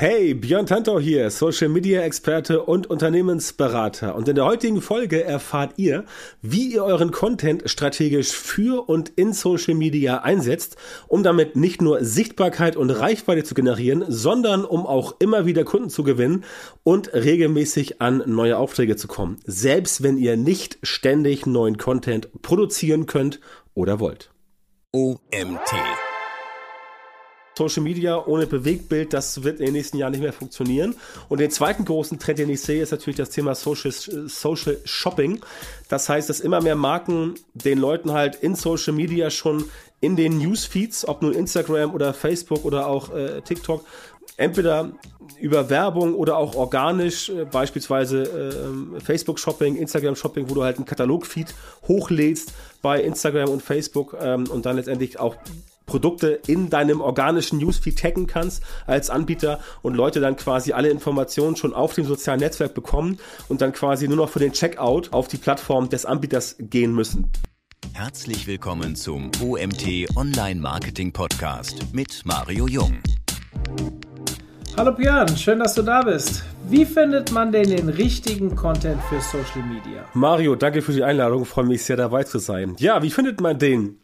Hey, Björn Tantor hier, Social Media Experte und Unternehmensberater. Und in der heutigen Folge erfahrt ihr, wie ihr euren Content strategisch für und in Social Media einsetzt, um damit nicht nur Sichtbarkeit und Reichweite zu generieren, sondern um auch immer wieder Kunden zu gewinnen und regelmäßig an neue Aufträge zu kommen. Selbst wenn ihr nicht ständig neuen Content produzieren könnt oder wollt. OMT Social Media ohne Bewegtbild, das wird in den nächsten Jahren nicht mehr funktionieren. Und den zweiten großen Trend, den ich sehe, ist natürlich das Thema Social, Social Shopping. Das heißt, dass immer mehr Marken den Leuten halt in Social Media schon in den Newsfeeds, ob nun Instagram oder Facebook oder auch äh, TikTok, entweder über Werbung oder auch organisch, äh, beispielsweise äh, Facebook Shopping, Instagram Shopping, wo du halt einen Katalogfeed hochlädst bei Instagram und Facebook ähm, und dann letztendlich auch Produkte in deinem organischen Newsfeed taggen kannst als Anbieter und Leute dann quasi alle Informationen schon auf dem sozialen Netzwerk bekommen und dann quasi nur noch für den Checkout auf die Plattform des Anbieters gehen müssen. Herzlich willkommen zum OMT Online Marketing Podcast mit Mario Jung. Hallo Björn, schön, dass du da bist. Wie findet man denn den richtigen Content für Social Media? Mario, danke für die Einladung, freue mich sehr dabei zu sein. Ja, wie findet man den?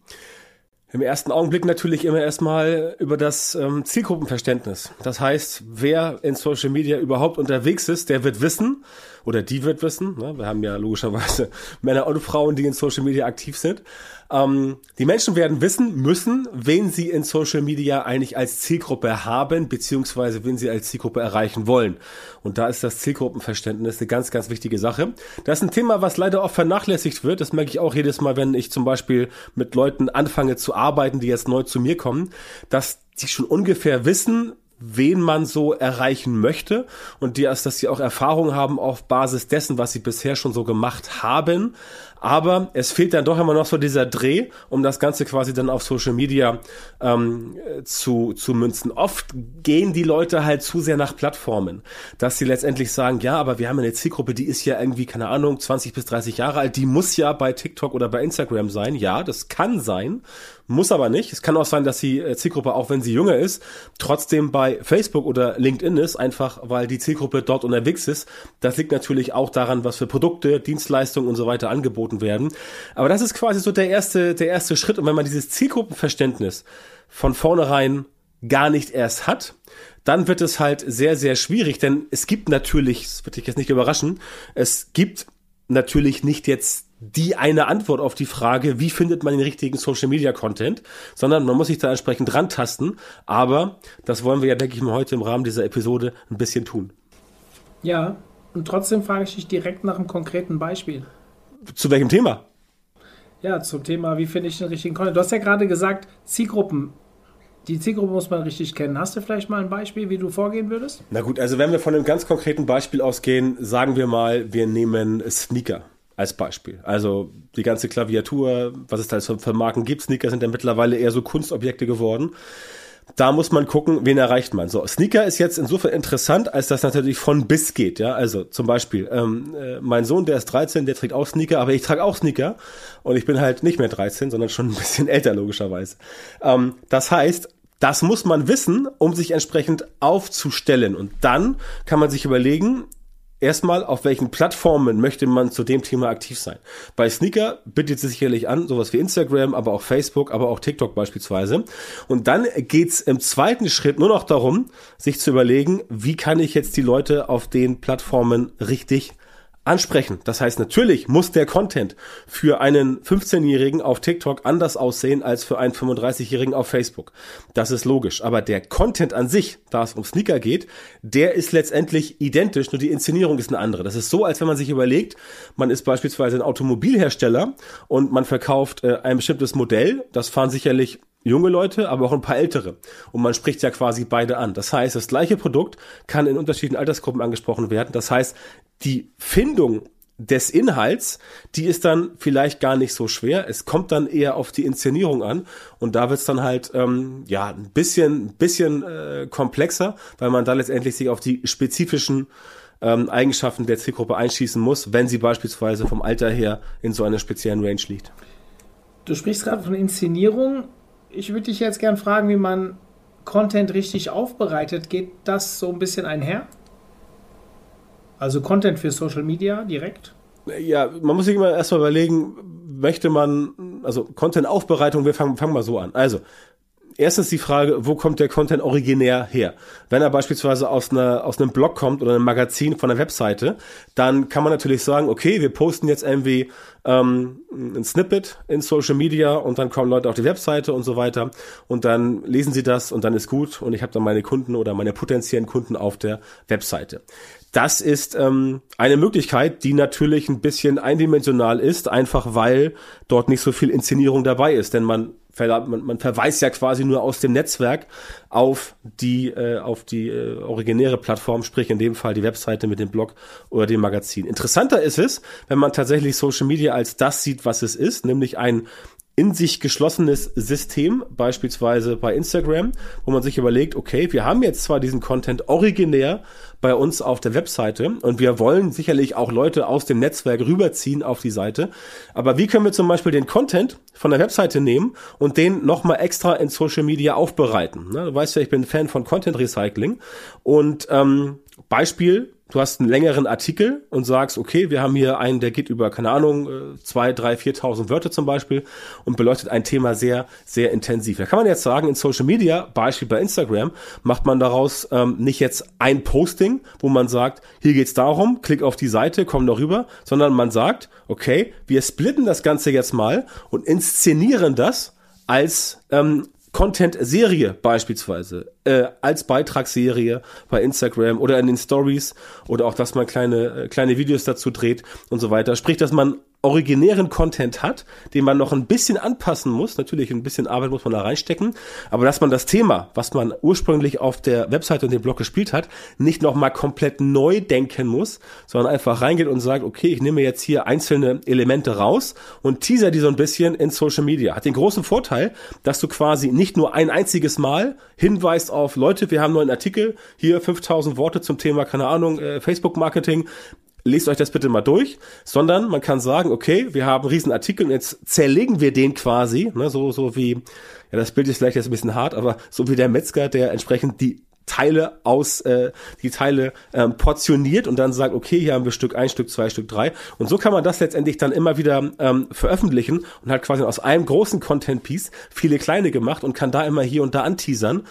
Im ersten Augenblick natürlich immer erstmal über das ähm, Zielgruppenverständnis. Das heißt, wer in Social Media überhaupt unterwegs ist, der wird wissen, oder die wird wissen, ne? wir haben ja logischerweise Männer und Frauen, die in Social Media aktiv sind, ähm, die Menschen werden wissen müssen, wen sie in Social Media eigentlich als Zielgruppe haben, beziehungsweise wen sie als Zielgruppe erreichen wollen. Und da ist das Zielgruppenverständnis eine ganz, ganz wichtige Sache. Das ist ein Thema, was leider oft vernachlässigt wird. Das merke ich auch jedes Mal, wenn ich zum Beispiel mit Leuten anfange zu arbeiten, die jetzt neu zu mir kommen, dass die schon ungefähr wissen, wen man so erreichen möchte und die, dass sie auch Erfahrung haben auf Basis dessen, was sie bisher schon so gemacht haben, aber es fehlt dann doch immer noch so dieser Dreh, um das Ganze quasi dann auf Social Media ähm, zu, zu münzen. Oft gehen die Leute halt zu sehr nach Plattformen, dass sie letztendlich sagen, ja, aber wir haben eine Zielgruppe, die ist ja irgendwie, keine Ahnung, 20 bis 30 Jahre alt, die muss ja bei TikTok oder bei Instagram sein. Ja, das kann sein, muss aber nicht. Es kann auch sein, dass die äh, Zielgruppe, auch wenn sie jünger ist, trotzdem bei Facebook oder LinkedIn ist, einfach weil die Zielgruppe dort unterwegs ist. Das liegt natürlich auch daran, was für Produkte, Dienstleistungen und so weiter angeboten werden. Aber das ist quasi so der erste, der erste Schritt. Und wenn man dieses Zielgruppenverständnis von vornherein gar nicht erst hat, dann wird es halt sehr, sehr schwierig, denn es gibt natürlich, das wird dich jetzt nicht überraschen, es gibt natürlich nicht jetzt die eine Antwort auf die Frage, wie findet man den richtigen Social Media Content, sondern man muss sich da entsprechend rantasten. Aber das wollen wir ja, denke ich mal, heute im Rahmen dieser Episode ein bisschen tun. Ja, und trotzdem frage ich dich direkt nach einem konkreten Beispiel. Zu welchem Thema? Ja, zum Thema, wie finde ich den richtigen Content. Du hast ja gerade gesagt, Zielgruppen. Die Zielgruppe muss man richtig kennen. Hast du vielleicht mal ein Beispiel, wie du vorgehen würdest? Na gut, also wenn wir von einem ganz konkreten Beispiel ausgehen, sagen wir mal, wir nehmen Sneaker als Beispiel. Also die ganze Klaviatur, was es da für Marken gibt. Sneaker sind ja mittlerweile eher so Kunstobjekte geworden da muss man gucken, wen erreicht man. So, Sneaker ist jetzt insofern interessant, als das natürlich von bis geht, ja. Also zum Beispiel, ähm, äh, mein Sohn, der ist 13, der trägt auch Sneaker, aber ich trage auch Sneaker und ich bin halt nicht mehr 13, sondern schon ein bisschen älter, logischerweise. Ähm, das heißt, das muss man wissen, um sich entsprechend aufzustellen. Und dann kann man sich überlegen, erstmal, auf welchen Plattformen möchte man zu dem Thema aktiv sein. Bei Sneaker bietet es sicherlich an, sowas wie Instagram, aber auch Facebook, aber auch TikTok beispielsweise. Und dann geht's im zweiten Schritt nur noch darum, sich zu überlegen, wie kann ich jetzt die Leute auf den Plattformen richtig ansprechen. Das heißt, natürlich muss der Content für einen 15-Jährigen auf TikTok anders aussehen als für einen 35-Jährigen auf Facebook. Das ist logisch. Aber der Content an sich, da es um Sneaker geht, der ist letztendlich identisch, nur die Inszenierung ist eine andere. Das ist so, als wenn man sich überlegt, man ist beispielsweise ein Automobilhersteller und man verkauft äh, ein bestimmtes Modell. Das fahren sicherlich junge Leute, aber auch ein paar ältere. Und man spricht ja quasi beide an. Das heißt, das gleiche Produkt kann in unterschiedlichen Altersgruppen angesprochen werden. Das heißt, die Findung des Inhalts, die ist dann vielleicht gar nicht so schwer. Es kommt dann eher auf die Inszenierung an und da wird es dann halt ähm, ja ein bisschen, bisschen äh, komplexer, weil man da letztendlich sich auf die spezifischen ähm, Eigenschaften der Zielgruppe einschießen muss, wenn sie beispielsweise vom Alter her in so einer speziellen Range liegt. Du sprichst gerade von Inszenierung. Ich würde dich jetzt gern fragen, wie man Content richtig aufbereitet, geht das so ein bisschen einher? Also Content für Social Media direkt? Ja, man muss sich immer erstmal überlegen, möchte man, also Content-Aufbereitung, wir fangen, fangen mal so an. Also, erstens die Frage, wo kommt der Content originär her? Wenn er beispielsweise aus, einer, aus einem Blog kommt oder einem Magazin von einer Webseite, dann kann man natürlich sagen, okay, wir posten jetzt irgendwie ähm, ein Snippet in Social Media und dann kommen Leute auf die Webseite und so weiter und dann lesen sie das und dann ist gut und ich habe dann meine Kunden oder meine potenziellen Kunden auf der Webseite. Das ist ähm, eine Möglichkeit, die natürlich ein bisschen eindimensional ist, einfach weil dort nicht so viel Inszenierung dabei ist, denn man man, man verweist ja quasi nur aus dem Netzwerk auf die äh, auf die äh, originäre Plattform, sprich in dem Fall die Webseite mit dem Blog oder dem Magazin. Interessanter ist es, wenn man tatsächlich Social Media als das sieht, was es ist, nämlich ein in sich geschlossenes System, beispielsweise bei Instagram, wo man sich überlegt, okay, wir haben jetzt zwar diesen Content originär bei uns auf der Webseite und wir wollen sicherlich auch Leute aus dem Netzwerk rüberziehen auf die Seite, aber wie können wir zum Beispiel den Content von der Webseite nehmen und den nochmal extra in Social Media aufbereiten? Du weißt ja, ich bin Fan von Content Recycling und ähm, Beispiel, du hast einen längeren Artikel und sagst, okay, wir haben hier einen, der geht über, keine Ahnung, äh, zwei, drei, viertausend Wörter zum Beispiel und beleuchtet ein Thema sehr, sehr intensiv. Da kann man jetzt sagen, in Social Media, Beispiel bei Instagram, macht man daraus ähm, nicht jetzt ein Posting, wo man sagt, hier geht's darum, klick auf die Seite, komm darüber, sondern man sagt, okay, wir splitten das Ganze jetzt mal und inszenieren das als ähm, Content-Serie beispielsweise, äh, als Beitragsserie bei Instagram oder in den Stories oder auch, dass man kleine, äh, kleine Videos dazu dreht und so weiter. Sprich, dass man originären Content hat, den man noch ein bisschen anpassen muss. Natürlich ein bisschen Arbeit muss man da reinstecken, aber dass man das Thema, was man ursprünglich auf der Webseite und dem Blog gespielt hat, nicht nochmal komplett neu denken muss, sondern einfach reingeht und sagt, okay, ich nehme jetzt hier einzelne Elemente raus und teaser die so ein bisschen in Social Media. Hat den großen Vorteil, dass du quasi nicht nur ein einziges Mal hinweist auf Leute, wir haben nur einen Artikel, hier 5000 Worte zum Thema, keine Ahnung, äh, Facebook Marketing, lest euch das bitte mal durch, sondern man kann sagen, okay, wir haben einen riesen Artikel und jetzt zerlegen wir den quasi, ne, so, so wie, ja, das Bild ist vielleicht jetzt ein bisschen hart, aber so wie der Metzger, der entsprechend die Teile aus, äh, die Teile ähm, portioniert und dann sagt, okay, hier haben wir Stück eins, Stück zwei, Stück drei. Und so kann man das letztendlich dann immer wieder ähm, veröffentlichen und hat quasi aus einem großen Content-Piece viele kleine gemacht und kann da immer hier und da anteasern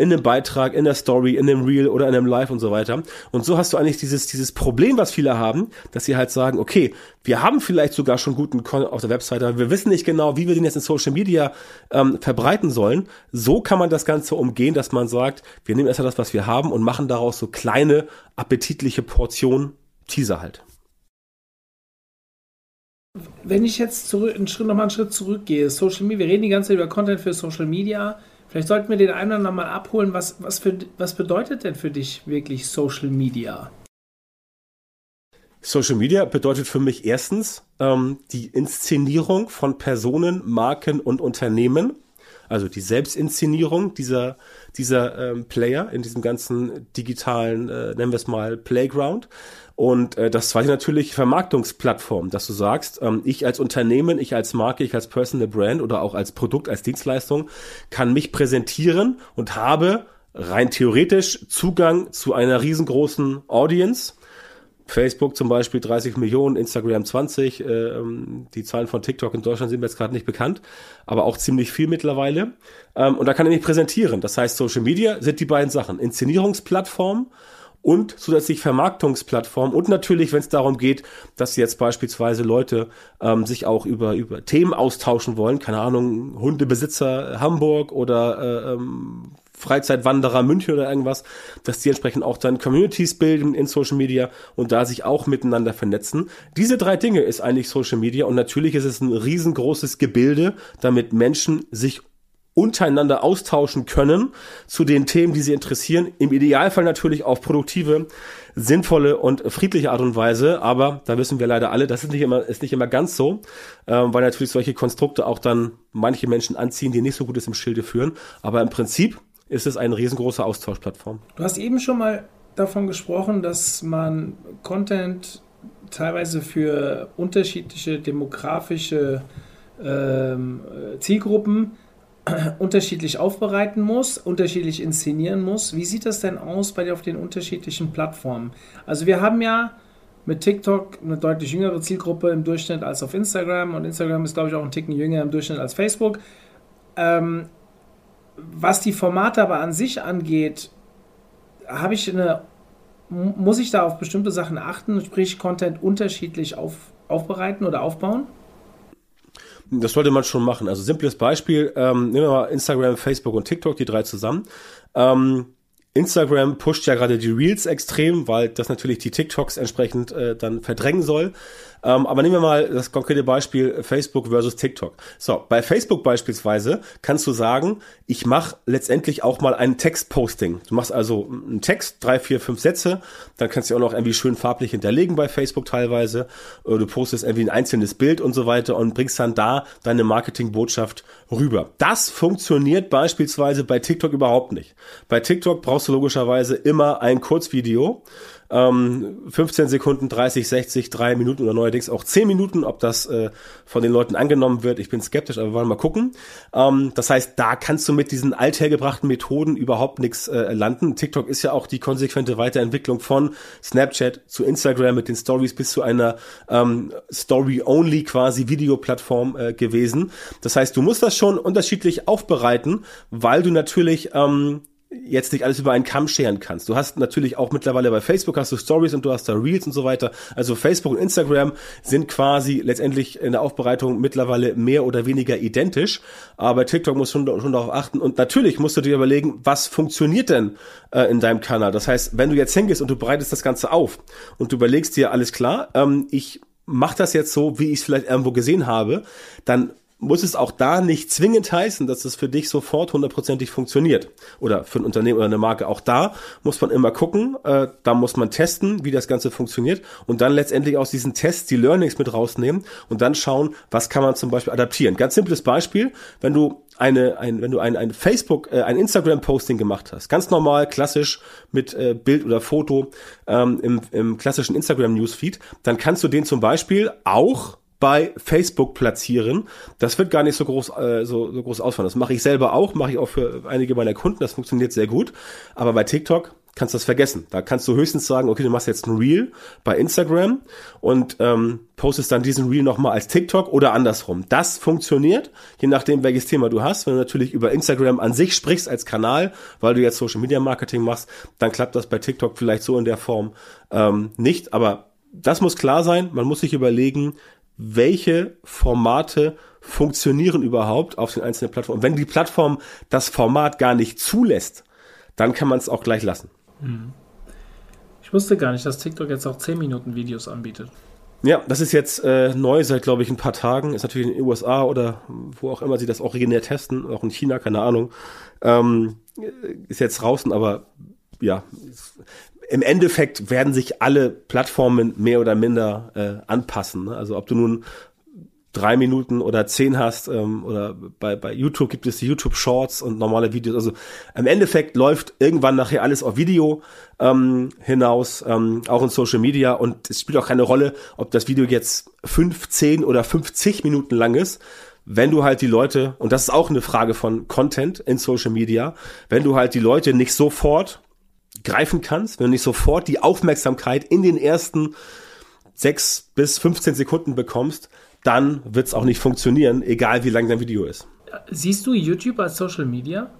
in einem Beitrag, in der Story, in einem Reel oder in einem Live und so weiter. Und so hast du eigentlich dieses, dieses Problem, was viele haben, dass sie halt sagen, okay, wir haben vielleicht sogar schon guten Content auf der Webseite, aber wir wissen nicht genau, wie wir den jetzt in Social Media ähm, verbreiten sollen. So kann man das Ganze umgehen, dass man sagt, wir nehmen erstmal das, was wir haben und machen daraus so kleine, appetitliche Portionen Teaser halt. Wenn ich jetzt zurück, einen Schritt, nochmal einen Schritt zurückgehe, Social Media, wir reden die ganze Zeit über Content für Social Media. Vielleicht sollten wir den einen oder anderen mal abholen. Was, was, für, was bedeutet denn für dich wirklich Social Media? Social Media bedeutet für mich erstens ähm, die Inszenierung von Personen, Marken und Unternehmen. Also die Selbstinszenierung dieser, dieser ähm, Player in diesem ganzen digitalen, äh, nennen wir es mal, Playground. Und äh, das zweite natürlich Vermarktungsplattform, dass du sagst, ähm, ich als Unternehmen, ich als Marke, ich als Personal Brand oder auch als Produkt, als Dienstleistung kann mich präsentieren und habe rein theoretisch Zugang zu einer riesengroßen Audience. Facebook zum Beispiel 30 Millionen, Instagram 20, äh, ähm, die Zahlen von TikTok in Deutschland sind mir jetzt gerade nicht bekannt, aber auch ziemlich viel mittlerweile. Ähm, und da kann ich mich präsentieren. Das heißt, Social Media sind die beiden Sachen. Inszenierungsplattform und zusätzlich Vermarktungsplattformen und natürlich, wenn es darum geht, dass jetzt beispielsweise Leute ähm, sich auch über über Themen austauschen wollen, keine Ahnung, Hundebesitzer Hamburg oder äh, ähm, Freizeitwanderer München oder irgendwas, dass die entsprechend auch dann Communities bilden in Social Media und da sich auch miteinander vernetzen. Diese drei Dinge ist eigentlich Social Media und natürlich ist es ein riesengroßes Gebilde, damit Menschen sich untereinander austauschen können zu den Themen, die sie interessieren. Im Idealfall natürlich auf produktive, sinnvolle und friedliche Art und Weise. Aber da wissen wir leider alle, das ist nicht immer, ist nicht immer ganz so, ähm, weil natürlich solche Konstrukte auch dann manche Menschen anziehen, die nicht so gut ist im Schilde führen. Aber im Prinzip ist es eine riesengroße Austauschplattform. Du hast eben schon mal davon gesprochen, dass man Content teilweise für unterschiedliche demografische ähm, Zielgruppen unterschiedlich aufbereiten muss, unterschiedlich inszenieren muss. Wie sieht das denn aus bei dir auf den unterschiedlichen Plattformen? Also wir haben ja mit TikTok eine deutlich jüngere Zielgruppe im Durchschnitt als auf Instagram und Instagram ist, glaube ich, auch ein Ticken jünger im Durchschnitt als Facebook. Ähm, was die Formate aber an sich angeht, habe ich eine, muss ich da auf bestimmte Sachen achten, sprich Content unterschiedlich auf, aufbereiten oder aufbauen? Das sollte man schon machen. Also simples Beispiel, ähm, nehmen wir mal Instagram, Facebook und TikTok, die drei zusammen. Ähm, Instagram pusht ja gerade die Reels extrem, weil das natürlich die TikToks entsprechend äh, dann verdrängen soll. Ähm, aber nehmen wir mal das konkrete Beispiel Facebook versus TikTok. So, bei Facebook beispielsweise kannst du sagen, ich mache letztendlich auch mal ein Textposting. Du machst also einen Text, drei, vier, fünf Sätze, dann kannst du auch noch irgendwie schön farblich hinterlegen bei Facebook teilweise. Du postest irgendwie ein einzelnes Bild und so weiter und bringst dann da deine Marketingbotschaft rüber. Das funktioniert beispielsweise bei TikTok überhaupt nicht. Bei TikTok brauchst du logischerweise immer ein Kurzvideo ähm, 15 Sekunden, 30, 60, 3 Minuten oder neuerdings auch 10 Minuten, ob das äh, von den Leuten angenommen wird. Ich bin skeptisch, aber wir wollen mal gucken. Ähm, das heißt, da kannst du mit diesen althergebrachten Methoden überhaupt nichts äh, landen. TikTok ist ja auch die konsequente Weiterentwicklung von Snapchat zu Instagram mit den Stories bis zu einer ähm, Story-only quasi Videoplattform äh, gewesen. Das heißt, du musst das schon unterschiedlich aufbereiten, weil du natürlich ähm, jetzt nicht alles über einen Kamm scheren kannst. Du hast natürlich auch mittlerweile bei Facebook hast du Stories und du hast da Reels und so weiter. Also Facebook und Instagram sind quasi letztendlich in der Aufbereitung mittlerweile mehr oder weniger identisch. Aber TikTok muss schon, schon darauf achten. Und natürlich musst du dir überlegen, was funktioniert denn äh, in deinem Kanal. Das heißt, wenn du jetzt hingehst und du bereitest das Ganze auf und du überlegst dir, alles klar, ähm, ich mach das jetzt so, wie ich es vielleicht irgendwo gesehen habe, dann muss es auch da nicht zwingend heißen, dass es für dich sofort hundertprozentig funktioniert. Oder für ein Unternehmen oder eine Marke. Auch da muss man immer gucken, äh, da muss man testen, wie das Ganze funktioniert und dann letztendlich aus diesen Tests die Learnings mit rausnehmen und dann schauen, was kann man zum Beispiel adaptieren. Ganz simples Beispiel, wenn du eine, ein, wenn du ein, ein Facebook, äh, ein Instagram-Posting gemacht hast, ganz normal, klassisch mit äh, Bild oder Foto ähm, im, im klassischen Instagram-Newsfeed, dann kannst du den zum Beispiel auch bei Facebook platzieren. Das wird gar nicht so groß, äh, so, so groß ausfallen. Das mache ich selber auch, mache ich auch für einige meiner Kunden. Das funktioniert sehr gut. Aber bei TikTok kannst du das vergessen. Da kannst du höchstens sagen, okay, du machst jetzt ein Reel bei Instagram und ähm, postest dann diesen Reel nochmal als TikTok oder andersrum. Das funktioniert, je nachdem, welches Thema du hast. Wenn du natürlich über Instagram an sich sprichst als Kanal, weil du jetzt Social Media Marketing machst, dann klappt das bei TikTok vielleicht so in der Form ähm, nicht. Aber das muss klar sein. Man muss sich überlegen, welche Formate funktionieren überhaupt auf den einzelnen Plattformen. Wenn die Plattform das Format gar nicht zulässt, dann kann man es auch gleich lassen. Mhm. Ich wusste gar nicht, dass TikTok jetzt auch 10 Minuten Videos anbietet. Ja, das ist jetzt äh, neu seit, glaube ich, ein paar Tagen. Ist natürlich in den USA oder wo auch immer sie das originär testen, auch in China, keine Ahnung. Ähm, ist jetzt draußen, aber ja, im Endeffekt werden sich alle Plattformen mehr oder minder äh, anpassen. Ne? Also ob du nun drei Minuten oder zehn hast ähm, oder bei, bei YouTube gibt es die YouTube Shorts und normale Videos. Also im Endeffekt läuft irgendwann nachher alles auf Video ähm, hinaus, ähm, auch in Social Media und es spielt auch keine Rolle, ob das Video jetzt 15 oder 50 Minuten lang ist. Wenn du halt die Leute, und das ist auch eine Frage von Content in Social Media, wenn du halt die Leute nicht sofort greifen kannst, wenn du nicht sofort die Aufmerksamkeit in den ersten sechs bis 15 Sekunden bekommst, dann wird es auch nicht funktionieren, egal wie lang dein Video ist. Siehst du YouTube als Social Media?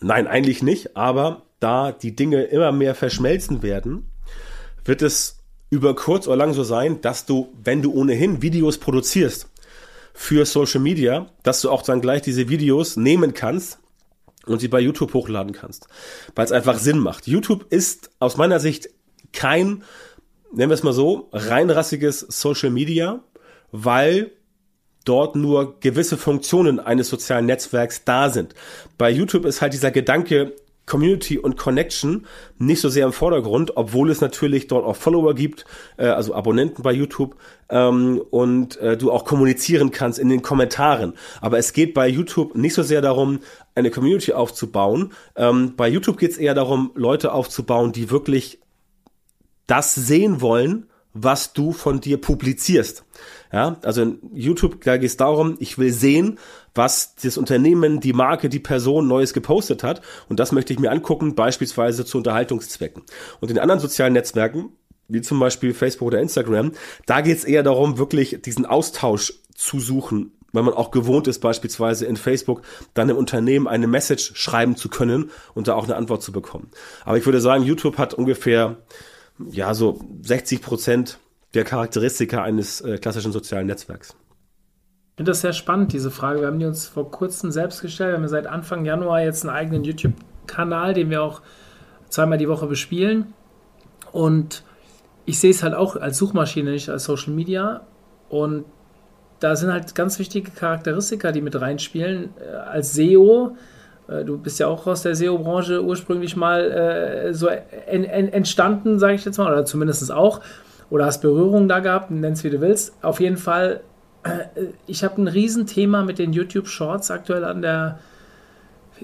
Nein, eigentlich nicht, aber da die Dinge immer mehr verschmelzen werden, wird es über kurz oder lang so sein, dass du, wenn du ohnehin Videos produzierst für Social Media, dass du auch dann gleich diese Videos nehmen kannst und sie bei YouTube hochladen kannst, weil es einfach Sinn macht. YouTube ist aus meiner Sicht kein, nennen wir es mal so, reinrassiges Social Media, weil dort nur gewisse Funktionen eines sozialen Netzwerks da sind. Bei YouTube ist halt dieser Gedanke, Community und Connection nicht so sehr im Vordergrund, obwohl es natürlich dort auch Follower gibt, äh, also Abonnenten bei YouTube ähm, und äh, du auch kommunizieren kannst in den Kommentaren. Aber es geht bei YouTube nicht so sehr darum, eine Community aufzubauen. Ähm, bei YouTube geht es eher darum, Leute aufzubauen, die wirklich das sehen wollen, was du von dir publizierst. Ja, also in YouTube, da geht es darum, ich will sehen, was das Unternehmen, die Marke, die Person Neues gepostet hat. Und das möchte ich mir angucken, beispielsweise zu Unterhaltungszwecken. Und in anderen sozialen Netzwerken, wie zum Beispiel Facebook oder Instagram, da geht es eher darum, wirklich diesen Austausch zu suchen, weil man auch gewohnt ist, beispielsweise in Facebook dann im Unternehmen eine Message schreiben zu können und da auch eine Antwort zu bekommen. Aber ich würde sagen, YouTube hat ungefähr ja so 60 Prozent der Charakteristika eines äh, klassischen sozialen Netzwerks. Ich finde das sehr spannend, diese Frage. Wir haben die uns vor kurzem selbst gestellt. Wir haben seit Anfang Januar jetzt einen eigenen YouTube-Kanal, den wir auch zweimal die Woche bespielen. Und ich sehe es halt auch als Suchmaschine, nicht als Social Media. Und da sind halt ganz wichtige Charakteristika, die mit reinspielen. Äh, als SEO, äh, du bist ja auch aus der SEO-Branche ursprünglich mal äh, so en, en, entstanden, sage ich jetzt mal, oder zumindest auch oder hast Berührung da gehabt, nenn's wie du willst. Auf jeden Fall, ich habe ein Riesenthema mit den YouTube Shorts aktuell an der,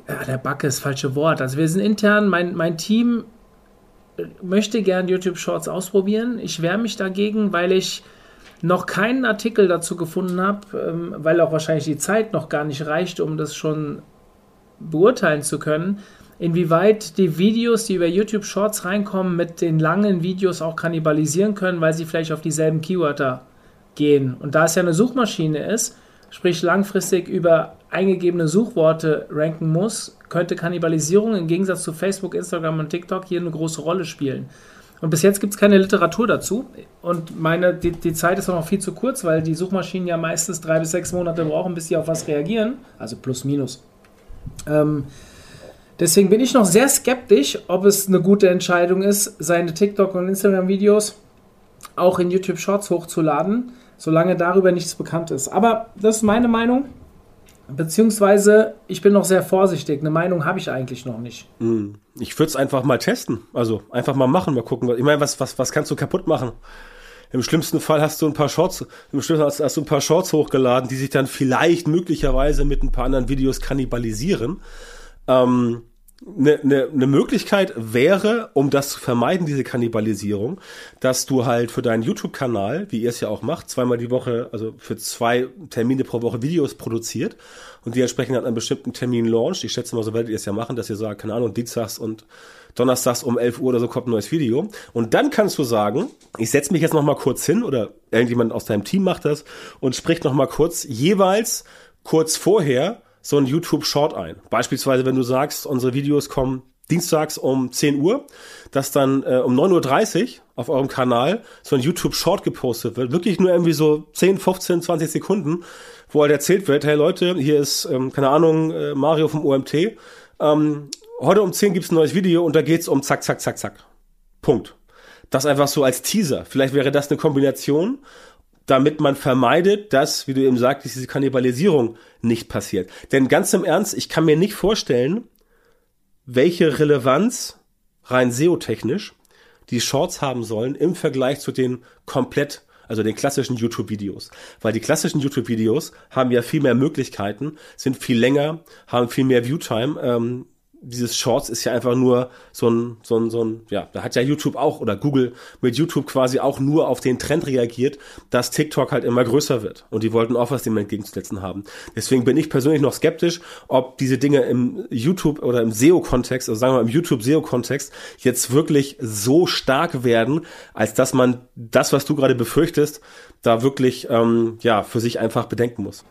ja, der Backe ist das falsche Wort. Also wir sind intern, mein, mein Team möchte gern YouTube Shorts ausprobieren. Ich wehre mich dagegen, weil ich noch keinen Artikel dazu gefunden habe, ähm, weil auch wahrscheinlich die Zeit noch gar nicht reicht, um das schon beurteilen zu können inwieweit die Videos, die über YouTube Shorts reinkommen, mit den langen Videos auch kannibalisieren können, weil sie vielleicht auf dieselben Keywörter gehen. Und da es ja eine Suchmaschine ist, sprich langfristig über eingegebene Suchworte ranken muss, könnte Kannibalisierung im Gegensatz zu Facebook, Instagram und TikTok hier eine große Rolle spielen. Und bis jetzt gibt es keine Literatur dazu. Und meine, die, die Zeit ist auch noch viel zu kurz, weil die Suchmaschinen ja meistens drei bis sechs Monate brauchen, bis sie auf was reagieren. Also plus minus. Ähm, Deswegen bin ich noch sehr skeptisch, ob es eine gute Entscheidung ist, seine TikTok- und Instagram-Videos auch in YouTube Shorts hochzuladen, solange darüber nichts bekannt ist. Aber das ist meine Meinung. Beziehungsweise, ich bin noch sehr vorsichtig. Eine Meinung habe ich eigentlich noch nicht. Hm. Ich würde es einfach mal testen. Also einfach mal machen, mal gucken. Ich meine, was, was, was kannst du kaputt machen? Im schlimmsten Fall hast du ein paar Shorts, im schlimmsten Fall hast du ein paar Shorts hochgeladen, die sich dann vielleicht möglicherweise mit ein paar anderen Videos kannibalisieren. Ähm, eine, eine, eine Möglichkeit wäre, um das zu vermeiden, diese Kannibalisierung, dass du halt für deinen YouTube-Kanal, wie ihr es ja auch macht, zweimal die Woche, also für zwei Termine pro Woche Videos produziert und die entsprechend an einem bestimmten Termin launcht. Ich schätze mal, so werdet ihr es ja machen, dass ihr sagt, keine Ahnung, Dienstags und Donnerstags um 11 Uhr oder so kommt ein neues Video. Und dann kannst du sagen, ich setze mich jetzt noch mal kurz hin oder irgendjemand aus deinem Team macht das und spricht noch mal kurz jeweils kurz vorher so ein YouTube-Short ein. Beispielsweise, wenn du sagst, unsere Videos kommen dienstags um 10 Uhr, dass dann äh, um 9.30 Uhr auf eurem Kanal so ein YouTube-Short gepostet wird. Wirklich nur irgendwie so 10, 15, 20 Sekunden, wo halt erzählt wird, hey Leute, hier ist, ähm, keine Ahnung, äh, Mario vom OMT. Ähm, heute um 10 gibt's ein neues Video und da geht's um zack, zack, zack, zack. Punkt. Das einfach so als Teaser. Vielleicht wäre das eine Kombination damit man vermeidet, dass, wie du eben sagtest, diese Kannibalisierung nicht passiert. Denn ganz im Ernst, ich kann mir nicht vorstellen, welche Relevanz rein SEO-technisch die Shorts haben sollen im Vergleich zu den komplett, also den klassischen YouTube-Videos. Weil die klassischen YouTube-Videos haben ja viel mehr Möglichkeiten, sind viel länger, haben viel mehr Viewtime, ähm, dieses Shorts ist ja einfach nur so ein, so ein, so ein, ja, da hat ja YouTube auch oder Google mit YouTube quasi auch nur auf den Trend reagiert, dass TikTok halt immer größer wird. Und die wollten auch was dem entgegenzusetzen haben. Deswegen bin ich persönlich noch skeptisch, ob diese Dinge im YouTube oder im SEO-Kontext, also sagen wir mal im YouTube-SEO-Kontext, jetzt wirklich so stark werden, als dass man das, was du gerade befürchtest, da wirklich, ähm, ja, für sich einfach bedenken muss.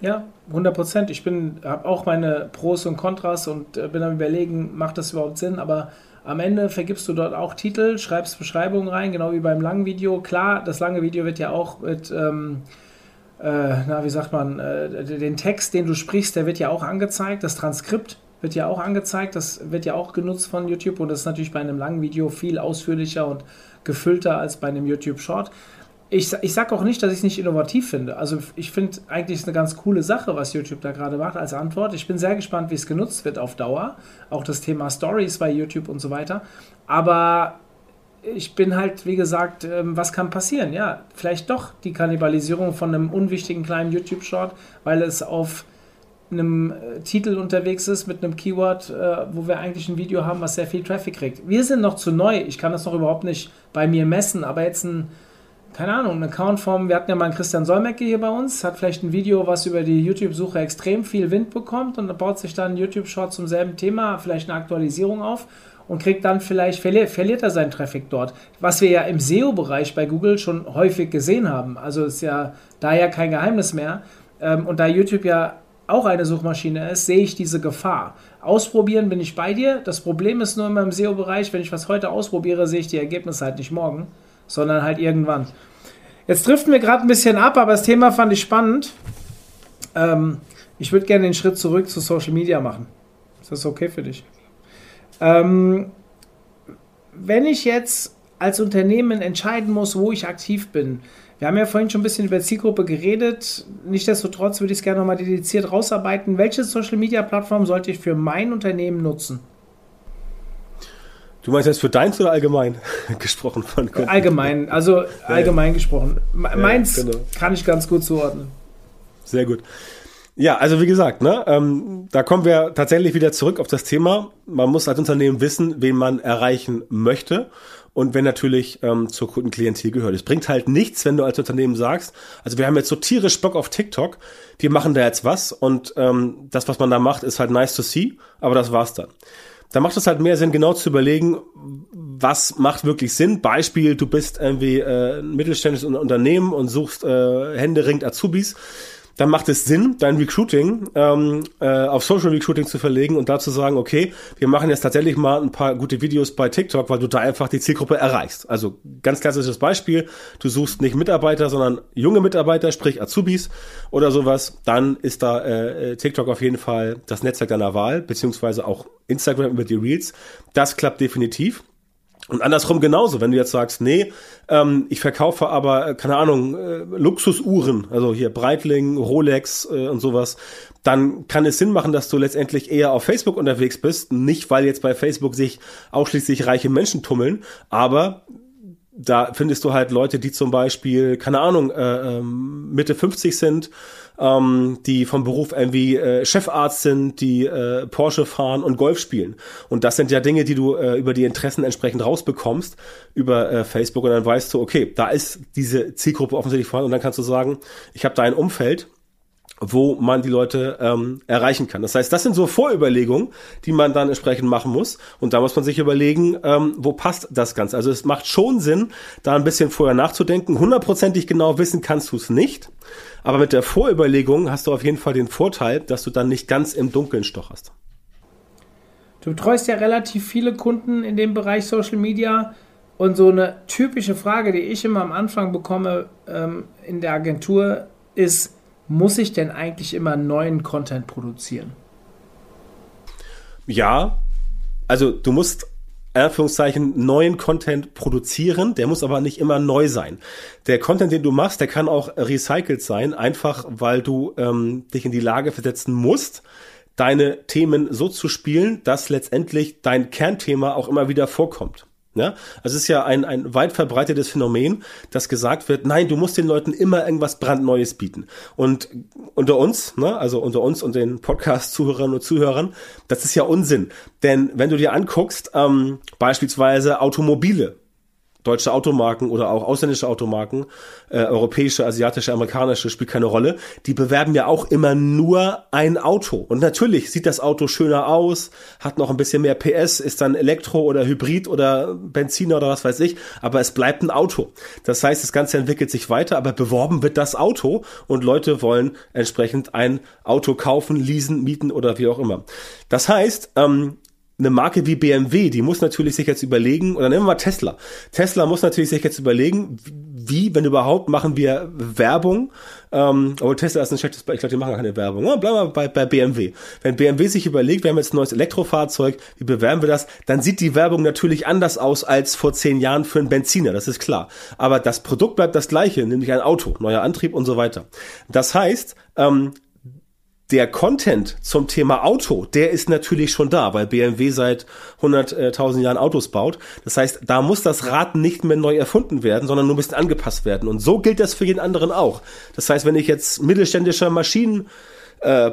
Ja, 100 Prozent. Ich habe auch meine Pros und Kontras und äh, bin am überlegen, macht das überhaupt Sinn? Aber am Ende vergibst du dort auch Titel, schreibst Beschreibungen rein, genau wie beim langen Video. Klar, das lange Video wird ja auch mit, ähm, äh, na, wie sagt man, äh, den Text, den du sprichst, der wird ja auch angezeigt. Das Transkript wird ja auch angezeigt. Das wird ja auch genutzt von YouTube und das ist natürlich bei einem langen Video viel ausführlicher und gefüllter als bei einem YouTube Short ich, ich sage auch nicht, dass ich es nicht innovativ finde. Also ich finde eigentlich eine ganz coole Sache, was YouTube da gerade macht als Antwort. Ich bin sehr gespannt, wie es genutzt wird auf Dauer. Auch das Thema Stories bei YouTube und so weiter. Aber ich bin halt, wie gesagt, ähm, was kann passieren? Ja, vielleicht doch die Kannibalisierung von einem unwichtigen kleinen YouTube-Short, weil es auf einem äh, Titel unterwegs ist, mit einem Keyword, äh, wo wir eigentlich ein Video haben, was sehr viel Traffic kriegt. Wir sind noch zu neu. Ich kann das noch überhaupt nicht bei mir messen, aber jetzt ein, keine Ahnung, ein Account vom, wir hatten ja mal einen Christian Solmecke hier bei uns, hat vielleicht ein Video, was über die YouTube-Suche extrem viel Wind bekommt und baut sich dann ein YouTube-Short zum selben Thema, vielleicht eine Aktualisierung auf und kriegt dann vielleicht, verliert, verliert er seinen Traffic dort. Was wir ja im SEO-Bereich bei Google schon häufig gesehen haben. Also ist ja da ja kein Geheimnis mehr. Ähm, und da YouTube ja auch eine Suchmaschine ist, sehe ich diese Gefahr. Ausprobieren bin ich bei dir. Das Problem ist nur immer im SEO-Bereich, wenn ich was heute ausprobiere, sehe ich die Ergebnisse halt nicht morgen, sondern halt irgendwann. Jetzt driften wir gerade ein bisschen ab, aber das Thema fand ich spannend. Ähm, ich würde gerne den Schritt zurück zu Social Media machen. Ist das okay für dich? Ähm, wenn ich jetzt als Unternehmen entscheiden muss, wo ich aktiv bin, wir haben ja vorhin schon ein bisschen über Zielgruppe geredet. Nichtsdestotrotz würde ich es gerne nochmal dediziert rausarbeiten. Welche Social Media Plattform sollte ich für mein Unternehmen nutzen? Du meinst jetzt für deins oder allgemein gesprochen von Kunden? Allgemein, also allgemein ja. gesprochen. Meins ja, genau. kann ich ganz gut zuordnen. Sehr gut. Ja, also wie gesagt, ne, ähm, da kommen wir tatsächlich wieder zurück auf das Thema. Man muss als Unternehmen wissen, wen man erreichen möchte und wenn natürlich ähm, zur Kundenklientel gehört. Es bringt halt nichts, wenn du als Unternehmen sagst, also wir haben jetzt so tierisch Bock auf TikTok, wir machen da jetzt was und ähm, das, was man da macht, ist halt nice to see, aber das war's dann. Da macht es halt mehr Sinn, genau zu überlegen, was macht wirklich Sinn. Beispiel, du bist irgendwie äh, ein mittelständisches Unternehmen und suchst äh, händeringend Azubis dann macht es Sinn, dein Recruiting ähm, äh, auf Social Recruiting zu verlegen und da zu sagen, okay, wir machen jetzt tatsächlich mal ein paar gute Videos bei TikTok, weil du da einfach die Zielgruppe erreichst. Also ganz klassisches Beispiel, du suchst nicht Mitarbeiter, sondern junge Mitarbeiter, sprich Azubis oder sowas, dann ist da äh, TikTok auf jeden Fall das Netzwerk deiner Wahl, beziehungsweise auch Instagram über die Reels. Das klappt definitiv. Und andersrum genauso, wenn du jetzt sagst, nee, ähm, ich verkaufe aber, äh, keine Ahnung, äh, Luxusuhren, also hier Breitling, Rolex äh, und sowas, dann kann es Sinn machen, dass du letztendlich eher auf Facebook unterwegs bist. Nicht, weil jetzt bei Facebook sich ausschließlich reiche Menschen tummeln, aber da findest du halt Leute, die zum Beispiel, keine Ahnung, äh, ähm, Mitte 50 sind, ähm, die vom Beruf irgendwie äh, Chefarzt sind, die äh, Porsche fahren und Golf spielen. Und das sind ja Dinge, die du äh, über die Interessen entsprechend rausbekommst über äh, Facebook und dann weißt du, okay, da ist diese Zielgruppe offensichtlich vorhanden und dann kannst du sagen, ich habe da ein Umfeld, wo man die Leute ähm, erreichen kann. Das heißt, das sind so Vorüberlegungen, die man dann entsprechend machen muss. Und da muss man sich überlegen, ähm, wo passt das Ganze. Also es macht schon Sinn, da ein bisschen vorher nachzudenken. Hundertprozentig genau wissen kannst du es nicht. Aber mit der Vorüberlegung hast du auf jeden Fall den Vorteil, dass du dann nicht ganz im Dunkeln stocherst. Du betreust ja relativ viele Kunden in dem Bereich Social Media. Und so eine typische Frage, die ich immer am Anfang bekomme ähm, in der Agentur, ist, muss ich denn eigentlich immer neuen Content produzieren? Ja, also du musst Anführungszeichen neuen Content produzieren, der muss aber nicht immer neu sein. Der Content, den du machst, der kann auch recycelt sein, einfach weil du ähm, dich in die Lage versetzen musst, deine Themen so zu spielen, dass letztendlich dein Kernthema auch immer wieder vorkommt. Ja, also es ist ja ein, ein weit verbreitetes Phänomen, dass gesagt wird, nein, du musst den Leuten immer irgendwas brandneues bieten. Und unter uns, ne, also unter uns und den Podcast-Zuhörern und Zuhörern, das ist ja Unsinn. Denn wenn du dir anguckst, ähm, beispielsweise Automobile, deutsche Automarken oder auch ausländische Automarken, äh, europäische, asiatische, amerikanische, spielt keine Rolle, die bewerben ja auch immer nur ein Auto. Und natürlich sieht das Auto schöner aus, hat noch ein bisschen mehr PS, ist dann Elektro oder Hybrid oder Benziner oder was weiß ich, aber es bleibt ein Auto. Das heißt, das Ganze entwickelt sich weiter, aber beworben wird das Auto und Leute wollen entsprechend ein Auto kaufen, leasen, mieten oder wie auch immer. Das heißt, ähm, eine Marke wie BMW, die muss natürlich sich jetzt überlegen, oder nehmen wir mal Tesla. Tesla muss natürlich sich jetzt überlegen, wie, wenn überhaupt, machen wir Werbung. Ähm, aber Tesla ist ein schlechtes Beispiel, ich glaube, die machen keine Werbung. Ja, bleiben wir bei, bei BMW. Wenn BMW sich überlegt, wir haben jetzt ein neues Elektrofahrzeug, wie bewerben wir das, dann sieht die Werbung natürlich anders aus als vor zehn Jahren für einen Benziner, das ist klar. Aber das Produkt bleibt das gleiche, nämlich ein Auto, neuer Antrieb und so weiter. Das heißt, ähm, der Content zum Thema Auto, der ist natürlich schon da, weil BMW seit 100.000 Jahren Autos baut. Das heißt, da muss das Rad nicht mehr neu erfunden werden, sondern nur ein bisschen angepasst werden. Und so gilt das für jeden anderen auch. Das heißt, wenn ich jetzt mittelständischer Maschinen Äh,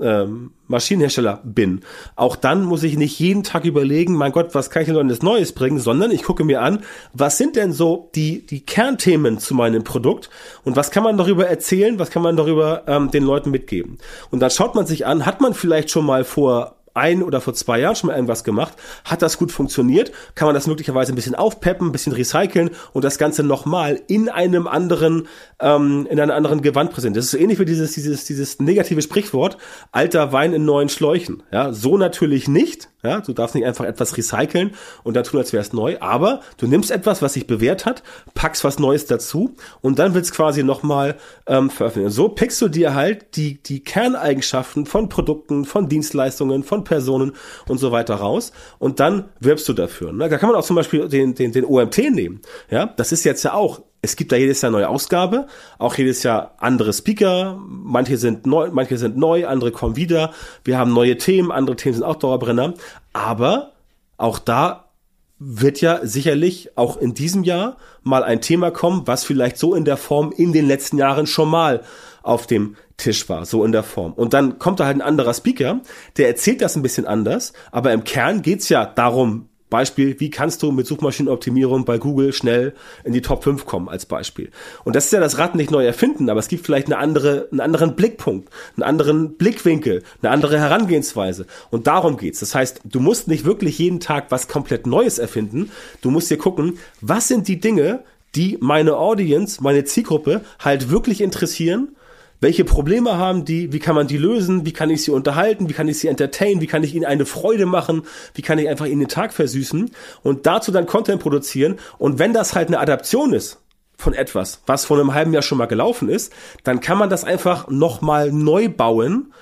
ähm, Maschinenhersteller bin, auch dann muss ich nicht jeden Tag überlegen, mein Gott, was kann ich denn Neues bringen, sondern ich gucke mir an, was sind denn so die, die Kernthemen zu meinem Produkt und was kann man darüber erzählen, was kann man darüber ähm, den Leuten mitgeben. Und dann schaut man sich an, hat man vielleicht schon mal vor ein oder vor zwei Jahren schon mal irgendwas gemacht, hat das gut funktioniert, kann man das möglicherweise ein bisschen aufpeppen, ein bisschen recyceln und das Ganze nochmal in einem anderen, ähm, in einer anderen Gewand präsentieren. Das ist so ähnlich wie dieses, dieses, dieses negative Sprichwort, alter Wein in neuen Schläuchen. Ja, so natürlich nicht. Ja, du darfst nicht einfach etwas recyceln und dann tun, als wäre es neu, aber du nimmst etwas, was sich bewährt hat, packst was Neues dazu und dann es quasi nochmal ähm, veröffentlicht. so pickst du dir halt die, die Kerneigenschaften von Produkten, von Dienstleistungen, von Personen und so weiter raus und dann wirbst du dafür. Ne? Da kann man auch zum Beispiel den, den, den OMT nehmen. Ja, das ist jetzt ja auch es gibt da jedes Jahr neue Ausgabe, auch jedes Jahr andere Speaker, manche sind neu, manche sind neu, andere kommen wieder. Wir haben neue Themen, andere Themen sind auch Dauerbrenner, aber auch da wird ja sicherlich auch in diesem Jahr mal ein Thema kommen, was vielleicht so in der Form in den letzten Jahren schon mal auf dem Tisch war, so in der Form. Und dann kommt da halt ein anderer Speaker, der erzählt das ein bisschen anders, aber im Kern geht's ja darum, Beispiel, wie kannst du mit Suchmaschinenoptimierung bei Google schnell in die Top 5 kommen als Beispiel. Und das ist ja das Rad nicht neu erfinden, aber es gibt vielleicht eine andere, einen anderen Blickpunkt, einen anderen Blickwinkel, eine andere Herangehensweise. Und darum geht's. Das heißt, du musst nicht wirklich jeden Tag was komplett Neues erfinden. Du musst dir gucken, was sind die Dinge, die meine Audience, meine Zielgruppe halt wirklich interessieren welche Probleme haben die? Wie kann man die lösen? Wie kann ich sie unterhalten? Wie kann ich sie entertainen? Wie kann ich ihnen eine Freude machen? Wie kann ich einfach ihnen den Tag versüßen? Und dazu dann Content produzieren. Und wenn das halt eine Adaption ist, von etwas, was vor einem halben Jahr schon mal gelaufen ist, dann kann man das einfach nochmal neu bauen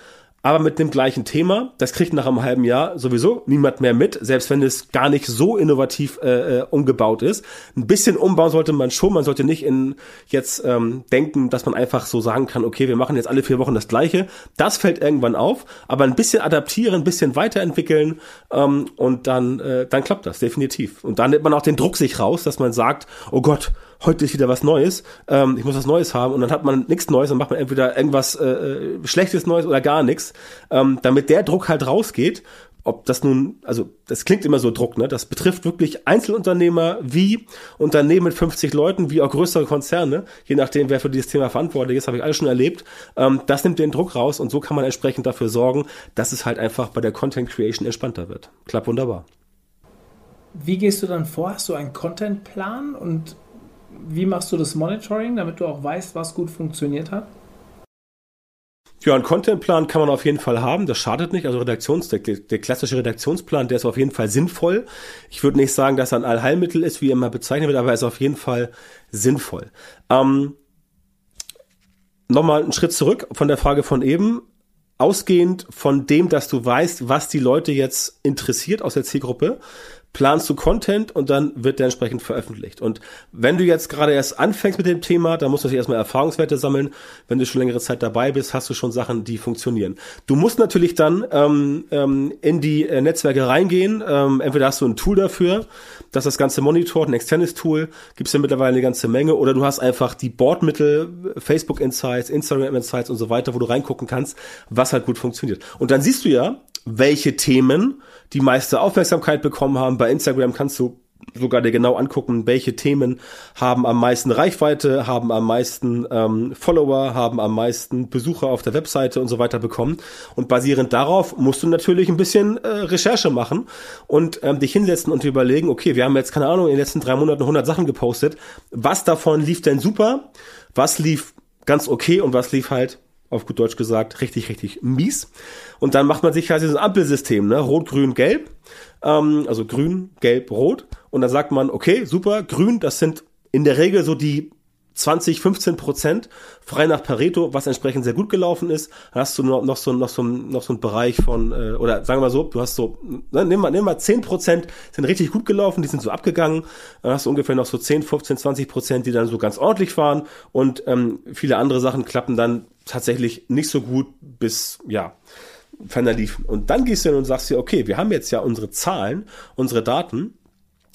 aber mit dem gleichen Thema. Das kriegt nach einem halben Jahr sowieso niemand mehr mit, selbst wenn es gar nicht so innovativ äh, äh, umgebaut ist. Ein bisschen umbauen sollte man schon. Man sollte nicht in jetzt ähm, denken, dass man einfach so sagen kann, okay, wir machen jetzt alle vier Wochen das Gleiche. Das fällt irgendwann auf, aber ein bisschen adaptieren, ein bisschen weiterentwickeln ähm, und dann, äh, dann klappt das definitiv. Und dann nimmt man auch den Druck sich raus, dass man sagt, oh Gott, heute ist wieder was Neues, ähm, ich muss was Neues haben und dann hat man nichts Neues und macht man entweder irgendwas äh, Schlechtes Neues oder gar nichts, ähm, damit der Druck halt rausgeht. Ob das nun, also das klingt immer so Druck, ne? Das betrifft wirklich Einzelunternehmer wie Unternehmen mit 50 Leuten, wie auch größere Konzerne, je nachdem, wer für dieses Thema verantwortlich ist, habe ich alles schon erlebt. Ähm, das nimmt den Druck raus und so kann man entsprechend dafür sorgen, dass es halt einfach bei der Content Creation entspannter wird. Klappt wunderbar. Wie gehst du dann vor? Hast du einen Contentplan und wie machst du das Monitoring, damit du auch weißt, was gut funktioniert hat? Ja, einen Contentplan kann man auf jeden Fall haben. Das schadet nicht. Also Redaktions, der, der, klassische Redaktionsplan, der ist auf jeden Fall sinnvoll. Ich würde nicht sagen, dass er ein Allheilmittel ist, wie immer bezeichnet wird, aber er ist auf jeden Fall sinnvoll. Ähm, Nochmal einen Schritt zurück von der Frage von eben. Ausgehend von dem, dass du weißt, was die Leute jetzt interessiert aus der Zielgruppe, planst du Content und dann wird der entsprechend veröffentlicht. Und wenn du jetzt gerade erst anfängst mit dem Thema, dann musst du natürlich erstmal Erfahrungswerte sammeln. Wenn du schon längere Zeit dabei bist, hast du schon Sachen, die funktionieren. Du musst natürlich dann ähm, ähm, in die äh, Netzwerke reingehen. Ähm, entweder hast du ein Tool dafür, das das Ganze monitort, ein externes Tool, gibt es ja mittlerweile eine ganze Menge, oder du hast einfach die Bordmittel, Facebook Insights, Instagram Insights und so weiter, wo du reingucken kannst, was halt gut funktioniert. Und dann siehst du ja, welche Themen die meiste Aufmerksamkeit bekommen haben. Bei Instagram kannst du sogar dir genau angucken, welche Themen haben am meisten Reichweite, haben am meisten ähm, Follower, haben am meisten Besucher auf der Webseite und so weiter bekommen. Und basierend darauf musst du natürlich ein bisschen äh, Recherche machen und ähm, dich hinsetzen und überlegen, okay, wir haben jetzt, keine Ahnung, in den letzten drei Monaten 100 Sachen gepostet. Was davon lief denn super? Was lief ganz okay und was lief halt auf gut Deutsch gesagt, richtig, richtig mies. Und dann macht man sich halt dieses Ampelsystem, ne? Rot, Grün, Gelb. Ähm, also Grün, Gelb, Rot. Und dann sagt man, okay, super, Grün, das sind in der Regel so die 20, 15 Prozent frei nach Pareto, was entsprechend sehr gut gelaufen ist. Dann hast du noch, noch so noch so noch so ein Bereich von äh, oder sagen wir mal so, du hast so ne, nimm mal nimm mal 10 Prozent sind richtig gut gelaufen, die sind so abgegangen. Dann hast du ungefähr noch so 10, 15, 20 Prozent, die dann so ganz ordentlich waren und ähm, viele andere Sachen klappen dann tatsächlich nicht so gut bis ja ferner liefen. Und dann gehst du hin und sagst dir, okay, wir haben jetzt ja unsere Zahlen, unsere Daten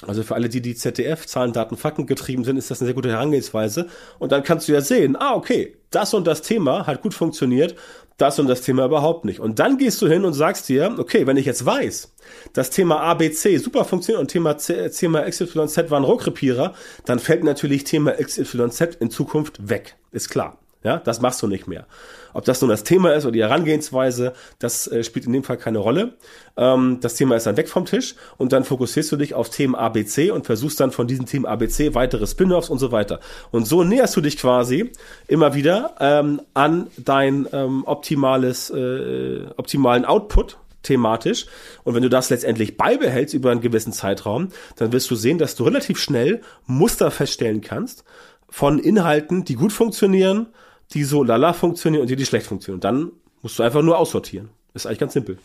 Also für alle, die die ZDF, Zahlen, Daten, Fakten getrieben sind, ist das eine sehr gute Herangehensweise. Und dann kannst du ja sehen, ah, okay, das und das Thema hat gut funktioniert, das und das Thema überhaupt nicht. Und dann gehst du hin und sagst dir, okay, wenn ich jetzt weiß, das Thema ABC super funktioniert und Thema, C, Thema XYZ war ein Rohrkrepierer, dann fällt natürlich Thema XYZ in Zukunft weg. Ist klar. Ja, das machst du nicht mehr. Ob das nun das Thema ist oder die Herangehensweise, das äh, spielt in dem Fall keine Rolle. Ähm, das Thema ist dann weg vom Tisch und dann fokussierst du dich auf Themen ABC und versuchst dann von diesen Themen ABC weitere Spin-offs und so weiter. Und so näherst du dich quasi immer wieder ähm, an dein ähm, optimales, äh, optimalen Output thematisch. Und wenn du das letztendlich beibehältst über einen gewissen Zeitraum, dann wirst du sehen, dass du relativ schnell Muster feststellen kannst von Inhalten, die gut funktionieren die so lala funktionieren und die, die schlecht funktionieren. dann musst du einfach nur aussortieren. ist eigentlich ganz simpel.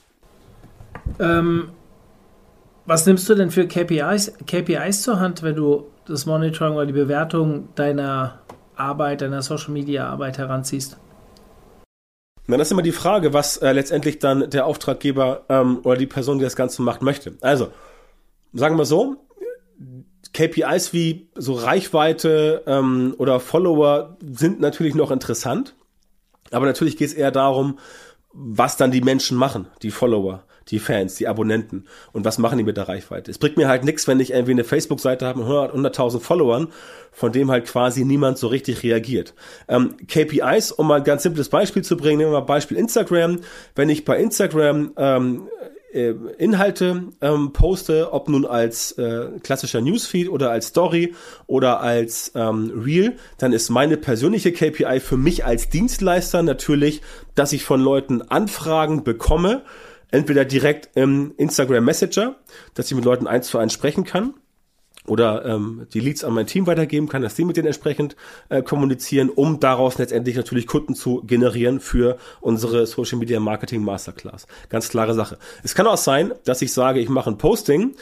Ähm, was nimmst du denn für KPIs, KPIs zur Hand, wenn du das Monitoring oder die Bewertung deiner Arbeit, deiner Social Media Arbeit heranziehst? Na, das ist immer die Frage, was äh, letztendlich dann der Auftraggeber ähm, oder die Person, die das Ganze macht, möchte. Also, sagen wir so, KPIs wie so Reichweite ähm, oder Follower sind natürlich noch interessant. Aber natürlich geht es eher darum, was dann die Menschen machen, die Follower, die Fans, die Abonnenten und was machen die mit der Reichweite. Es bringt mir halt nichts, wenn ich irgendwie eine Facebook-Seite habe mit 100.000 Followern, von dem halt quasi niemand so richtig reagiert. Ähm, KPIs, um mal ein ganz simples Beispiel zu bringen, nehmen wir mal Beispiel Instagram. Wenn ich bei Instagram ähm, äh, Inhalte ähm, poste, ob nun als äh, klassischer Newsfeed oder als Story oder als ähm, Reel, dann ist meine persönliche KPI für mich als Dienstleister natürlich, dass ich von Leuten Anfragen bekomme, entweder direkt im Instagram Messenger, dass ich mit Leuten eins zu eins sprechen kann oder ähm, die Leads an mein Team weitergeben kann, dass die mit denen entsprechend äh, kommunizieren, um daraus letztendlich natürlich Kunden zu generieren für unsere Social Media Marketing Masterclass. Ganz klare Sache. Es kann auch sein, dass ich sage, ich mache ein Posting,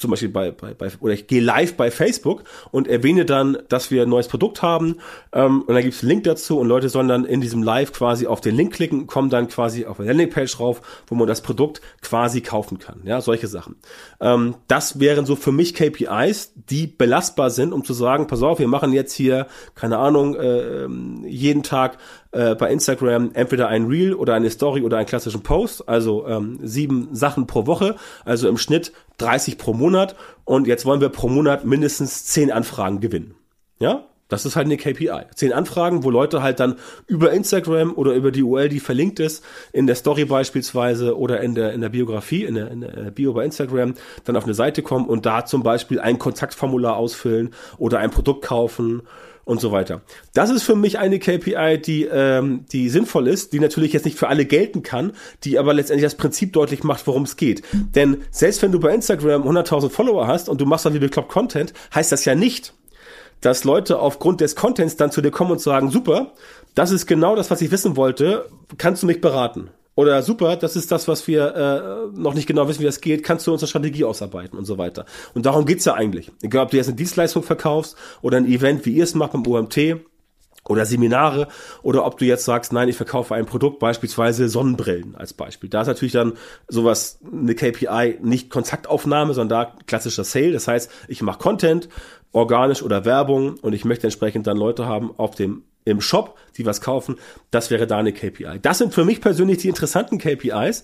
zum Beispiel bei, bei, bei oder ich gehe live bei Facebook und erwähne dann, dass wir ein neues Produkt haben ähm, und dann gibt es einen Link dazu und Leute sollen dann in diesem Live quasi auf den Link klicken, kommen dann quasi auf eine Landingpage drauf, wo man das Produkt quasi kaufen kann. Ja, solche Sachen. Ähm, das wären so für mich KPIs, die belastbar sind, um zu sagen, pass auf, wir machen jetzt hier, keine Ahnung, äh, ähm, jeden Tag äh, bei Instagram entweder ein Reel oder eine Story oder einen klassischen Post, also ähm, sieben Sachen pro Woche, also im Schnitt 30 pro Monat und jetzt wollen wir pro Monat mindestens zehn Anfragen gewinnen. Ja, das ist halt eine KPI. Zehn Anfragen, wo Leute halt dann über Instagram oder über die URL, die verlinkt ist, in der Story beispielsweise oder in der, in der Biografie, in der, in der Bio bei Instagram, dann auf eine Seite kommen und da zum Beispiel ein Kontaktformular ausfüllen oder ein Produkt kaufen und so weiter. Das ist für mich eine KPI, die, ähm, die sinnvoll ist, die natürlich jetzt nicht für alle gelten kann, die aber letztendlich das Prinzip deutlich macht, worum es geht. Denn selbst wenn du bei Instagram 100.000 Follower hast und du machst dann wie bekloppt Content, heißt das ja nicht, dass Leute aufgrund des Contents dann zu dir kommen und sagen, super, das ist genau das, was ich wissen wollte, kannst du mich beraten? Oder super, das ist das, was wir äh, noch nicht genau wissen, wie das geht, kannst du unsere Strategie ausarbeiten und so weiter. Und darum geht's ja eigentlich. Egal, ob du jetzt eine Dienstleistung verkaufst oder ein Event, wie ihr es macht beim OMT, oder Seminare oder ob du jetzt sagst, nein, ich verkaufe ein Produkt, beispielsweise Sonnenbrillen als Beispiel. Da ist natürlich dann sowas, eine KPI, nicht Kontaktaufnahme, sondern da klassischer Sale. Das heißt, ich mache Content, organisch oder Werbung und ich möchte entsprechend dann Leute haben auf dem im Shop, die was kaufen, das wäre da eine KPI. Das sind für mich persönlich die interessanten KPIs.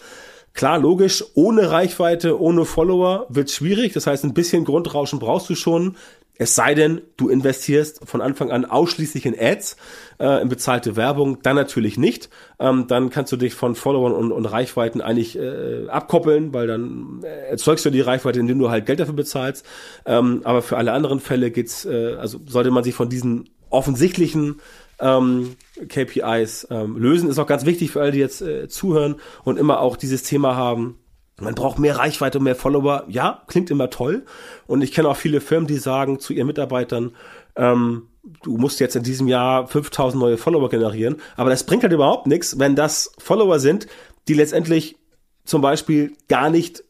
Klar, logisch, ohne Reichweite, ohne Follower wird schwierig. Das heißt, ein bisschen Grundrauschen brauchst du schon. Es sei denn, du investierst von Anfang an ausschließlich in Ads, äh, in bezahlte Werbung, dann natürlich nicht. Ähm, dann kannst du dich von Followern und, und Reichweiten eigentlich äh, abkoppeln, weil dann erzeugst du die Reichweite, indem du halt Geld dafür bezahlst. Ähm, aber für alle anderen Fälle geht's, äh, also sollte man sich von diesen offensichtlichen ähm, KPIs ähm, lösen. Ist auch ganz wichtig für alle, die jetzt äh, zuhören und immer auch dieses Thema haben man braucht mehr Reichweite und mehr Follower. Ja, klingt immer toll. Und ich kenne auch viele Firmen, die sagen zu ihren Mitarbeitern, ähm, du musst jetzt in diesem Jahr 5000 neue Follower generieren. Aber das bringt halt überhaupt nichts, wenn das Follower sind, die letztendlich zum Beispiel gar nicht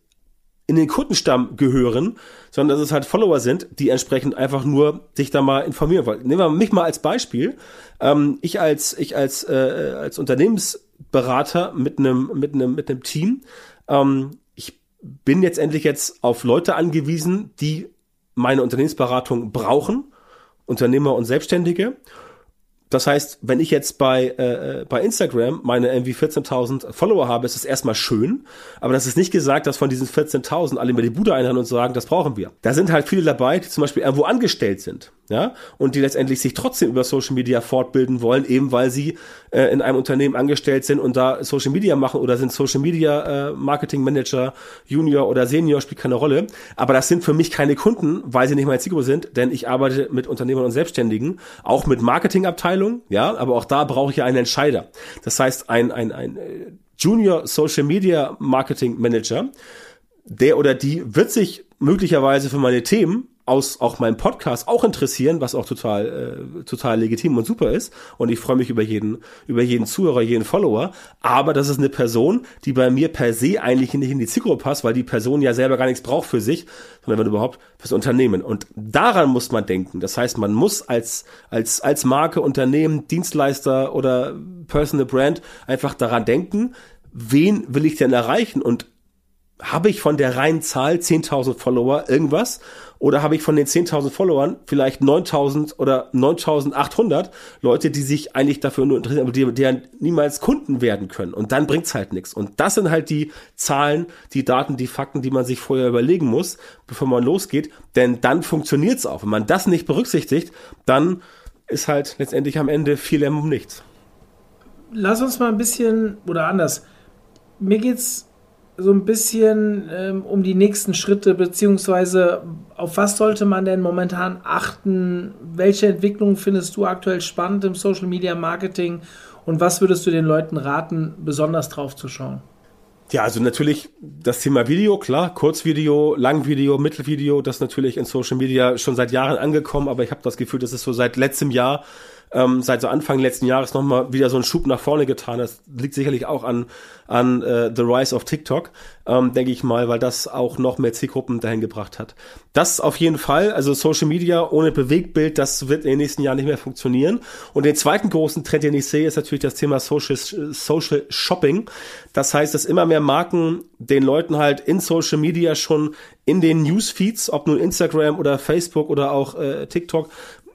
in den Kundenstamm gehören, sondern dass es halt Follower sind, die entsprechend einfach nur sich da mal informieren wollen. Nehmen wir mich mal als Beispiel. Ähm, ich als ich als äh, als Unternehmensberater mit einem mit einem mit einem Team ähm, ich bin jetzt endlich jetzt auf Leute angewiesen, die meine Unternehmensberatung brauchen, Unternehmer und Selbstständige. Das heißt, wenn ich jetzt bei, äh, bei Instagram meine irgendwie 14.000 Follower habe, ist das erstmal schön, aber das ist nicht gesagt, dass von diesen 14.000 alle mir die Bude einhauen und sagen, das brauchen wir. Da sind halt viele dabei, die zum Beispiel irgendwo angestellt sind ja, und die letztendlich sich trotzdem über Social Media fortbilden wollen, eben weil sie äh, in einem Unternehmen angestellt sind und da Social Media machen oder sind Social Media äh, Marketing Manager, Junior oder Senior, spielt keine Rolle. Aber das sind für mich keine Kunden, weil sie nicht meine Zielgruppe sind, denn ich arbeite mit Unternehmern und Selbstständigen, auch mit Marketingabteilungen, ja, aber auch da brauche ich ja einen Entscheider. Das heißt, ein, ein, ein äh, Junior Social Media Marketing Manager, der oder die wird sich möglicherweise für meine Themen aus auch meinem Podcast auch interessieren, was auch total äh, total legitim und super ist. Und ich freue mich über jeden über jeden Zuhörer, jeden Follower, aber das ist eine Person, die bei mir per se eigentlich nicht in die Zielgruppe passt, weil die Person ja selber gar nichts braucht für sich, sondern wenn überhaupt fürs Unternehmen. Und daran muss man denken. Das heißt, man muss als als als Marke, Unternehmen, Dienstleister oder Personal Brand einfach daran denken, wen will ich denn erreichen? Und habe ich von der reinen Zahl 10.000 Follower irgendwas oder habe ich von den 10.000 Followern vielleicht 9.000 oder 9.800 Leute, die sich eigentlich dafür nur interessieren, aber die, ja niemals Kunden werden können. Und dann bringt's halt nichts. Und das sind halt die Zahlen, die Daten, die Fakten, die man sich vorher überlegen muss, bevor man losgeht. Denn dann funktioniert's auch. Wenn man das nicht berücksichtigt, dann ist halt letztendlich am Ende viel Lärm um nichts. Lass uns mal ein bisschen, oder anders. Mir geht's so ein bisschen ähm, um die nächsten Schritte, beziehungsweise auf was sollte man denn momentan achten? Welche Entwicklungen findest du aktuell spannend im Social Media Marketing und was würdest du den Leuten raten, besonders drauf zu schauen? Ja, also natürlich das Thema Video, klar, Kurzvideo, Langvideo, Mittelvideo, das natürlich in Social Media schon seit Jahren angekommen, aber ich habe das Gefühl, das ist so seit letztem Jahr ähm, seit so Anfang letzten Jahres nochmal wieder so einen Schub nach vorne getan. Das liegt sicherlich auch an, an äh, The Rise of TikTok, ähm, denke ich mal, weil das auch noch mehr Zielgruppen dahin gebracht hat. Das auf jeden Fall, also Social Media ohne Bewegtbild, das wird in den nächsten Jahren nicht mehr funktionieren. Und den zweiten großen Trend, den ich sehe, ist natürlich das Thema Social, Social Shopping. Das heißt, dass immer mehr Marken den Leuten halt in Social Media schon in den Newsfeeds, ob nun Instagram oder Facebook oder auch äh, TikTok,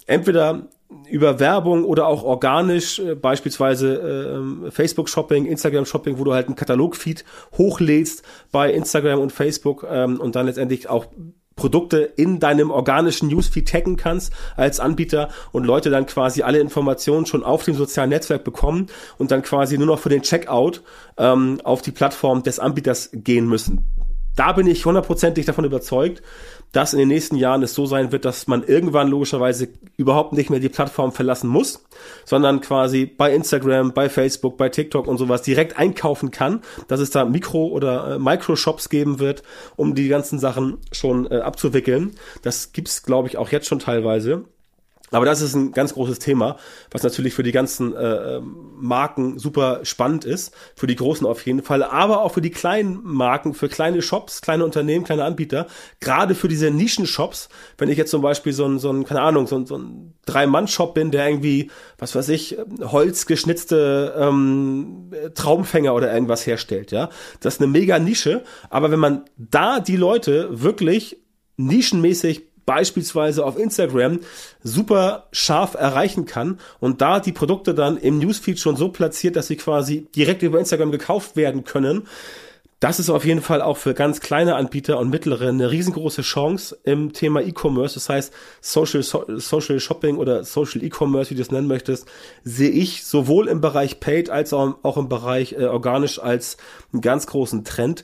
entweder über Werbung oder auch organisch, äh, beispielsweise äh, Facebook-Shopping, Instagram-Shopping, wo du halt einen Katalog-Feed hochlädst bei Instagram und Facebook ähm, und dann letztendlich auch Produkte in deinem organischen Newsfeed taggen kannst als Anbieter und Leute dann quasi alle Informationen schon auf dem sozialen Netzwerk bekommen und dann quasi nur noch für den Checkout ähm, auf die Plattform des Anbieters gehen müssen. Da bin ich hundertprozentig davon überzeugt, dass in den nächsten Jahren es so sein wird, dass man irgendwann logischerweise überhaupt nicht mehr die Plattform verlassen muss, sondern quasi bei Instagram, bei Facebook, bei TikTok und sowas direkt einkaufen kann, dass es da Mikro- oder äh, Micro-Shops geben wird, um die ganzen Sachen schon äh, abzuwickeln. Das gibt's, glaube ich, auch jetzt schon teilweise. Aber das ist ein ganz großes Thema, was natürlich für die ganzen äh, Marken super spannend ist, für die großen auf jeden Fall, aber auch für die kleinen Marken, für kleine Shops, kleine Unternehmen, kleine Anbieter, gerade für diese Nischen-Shops, wenn ich jetzt zum Beispiel so ein, so ein keine Ahnung, so ein, so ein Drei-Mann-Shop bin, der irgendwie, was weiß ich, holzgeschnitzte ähm, Traumfänger oder irgendwas herstellt, ja, das ist eine mega Nische, aber wenn man da die Leute wirklich nischenmäßig beispielsweise auf Instagram super scharf erreichen kann und da die Produkte dann im Newsfeed schon so platziert, dass sie quasi direkt über Instagram gekauft werden können. Das ist auf jeden Fall auch für ganz kleine Anbieter und mittlere eine riesengroße Chance im Thema E-Commerce. Das heißt, Social, Social Shopping oder Social E-Commerce, wie du es nennen möchtest, sehe ich sowohl im Bereich Paid als auch im Bereich äh, organisch als einen ganz großen Trend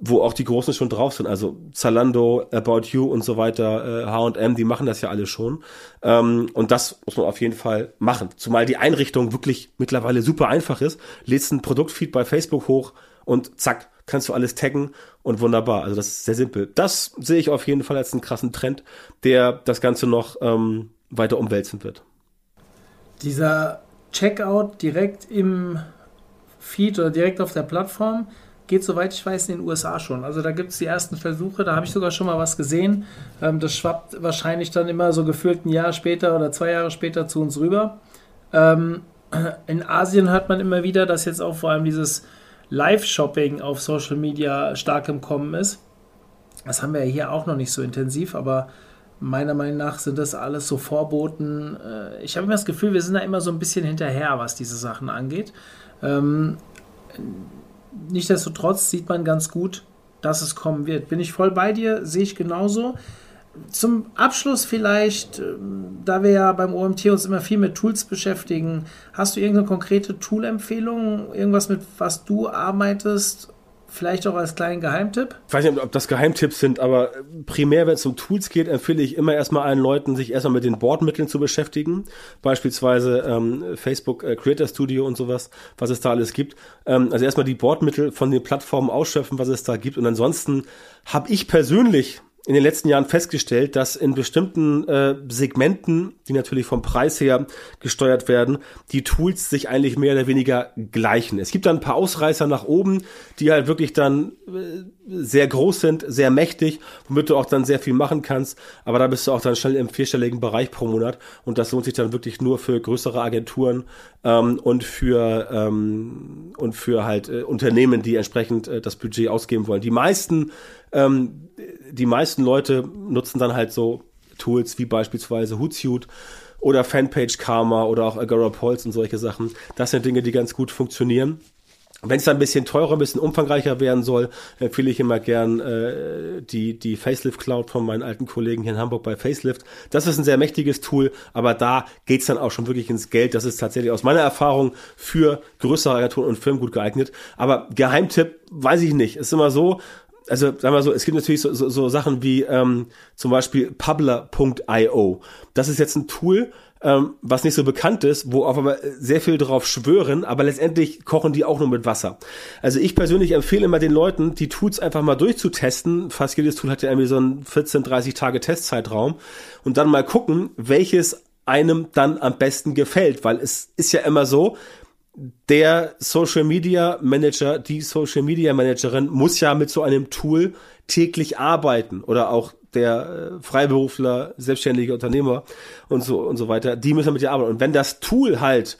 wo auch die Großen schon drauf sind. Also Zalando, About You und so weiter, H&M, die machen das ja alle schon. Ähm, und das muss man auf jeden Fall machen. Zumal die Einrichtung wirklich mittlerweile super einfach ist. Lädst ein Produktfeed bei Facebook hoch und zack, kannst du alles taggen und wunderbar. Also das ist sehr simpel. Das sehe ich auf jeden Fall als einen krassen Trend, der das Ganze noch ähm, weiter umwälzen wird. Dieser Checkout direkt im Feed oder direkt auf der Plattform, geht, soweit ich weiß, in den USA schon. Also da gibt es die ersten Versuche, da habe ich sogar schon mal was gesehen. Ähm, das schwappt wahrscheinlich dann immer so gefühlt ein Jahr später oder zwei Jahre später zu uns rüber. Ähm, in Asien hört man immer wieder, dass jetzt auch vor allem dieses Live-Shopping auf Social Media stark im Kommen ist. Das haben wir ja hier auch noch nicht so intensiv, aber Meiner Meinung nach sind das alles so Vorboten. Äh, ich habe immer das Gefühl, wir sind da immer so ein bisschen hinterher, was diese Sachen angeht. Ähm, nichtsdestotrotz sieht man ganz gut, dass es kommen wird. Bin ich voll bei dir, sehe ich genauso. Zum Abschluss vielleicht, ähm, da wir ja beim OMT uns immer viel mit Tools beschäftigen, hast du irgendeine konkrete Tool-Empfehlung, irgendwas mit was du arbeitest Vielleicht auch als kleinen Geheimtipp? Ich weiß nicht, ob das Geheimtipps sind, aber primär, wenn es um Tools geht, empfehle ich immer erstmal allen Leuten, sich erstmal mit den Bordmitteln zu beschäftigen. Beispielsweise ähm, Facebook äh, Creator Studio und sowas, was es da alles gibt. Ähm, also erstmal die Bordmittel von den Plattformen ausschöpfen, was es da gibt. Und ansonsten habe ich persönlich in den letzten Jahren festgestellt, dass in bestimmten äh, Segmenten, die natürlich vom Preis her gesteuert werden, die Tools sich eigentlich mehr oder weniger gleichen. Es gibt dann ein paar Ausreißer nach oben, die halt wirklich dann äh, sehr groß sind, sehr mächtig, womit du auch dann sehr viel machen kannst. Aber da bist du auch dann schnell im vierstelligen Bereich pro Monat und das lohnt sich dann wirklich nur für größere Agenturen ähm, und für ähm, und für halt äh, Unternehmen, die entsprechend äh, das Budget ausgeben wollen. Die meisten ähm, die meisten Leute nutzen dann halt so Tools wie beispielsweise Hootsuite oder Fanpage Karma oder auch Agora Pulse und solche Sachen. Das sind Dinge, die ganz gut funktionieren. Wenn es dann ein bisschen teurer, ein bisschen umfangreicher werden soll, empfehle ich immer gern äh, die, die Facelift Cloud von meinen alten Kollegen hier in Hamburg bei Facelift. Das ist ein sehr mächtiges Tool, aber da geht's dann auch schon wirklich ins Geld. Das ist tatsächlich aus meiner Erfahrung für größere Agenturen und Firmen gut geeignet. Aber Geheimtipp, weiß ich nicht. Ist immer so, also sagen wir so, es gibt natürlich so, so, so Sachen wie ähm, zum Beispiel Publer.io. Das ist jetzt ein Tool, ähm, was nicht so bekannt ist, wo auch aber sehr viel drauf schwören, aber letztendlich kochen die auch nur mit Wasser. Also ich persönlich empfehle immer den Leuten, die Tools einfach mal durchzutesten. Fast jedes Tool hat ja irgendwie so einen 14, 30 Tage Testzeitraum und dann mal gucken, welches einem dann am besten gefällt, weil es ist ja immer so, der Social Media Manager, die Social Media Managerin muss ja mit so einem Tool täglich arbeiten oder auch der äh, Freiberufler, selbstständige Unternehmer und so und so weiter, die müssen mit dir arbeiten. Und wenn das Tool halt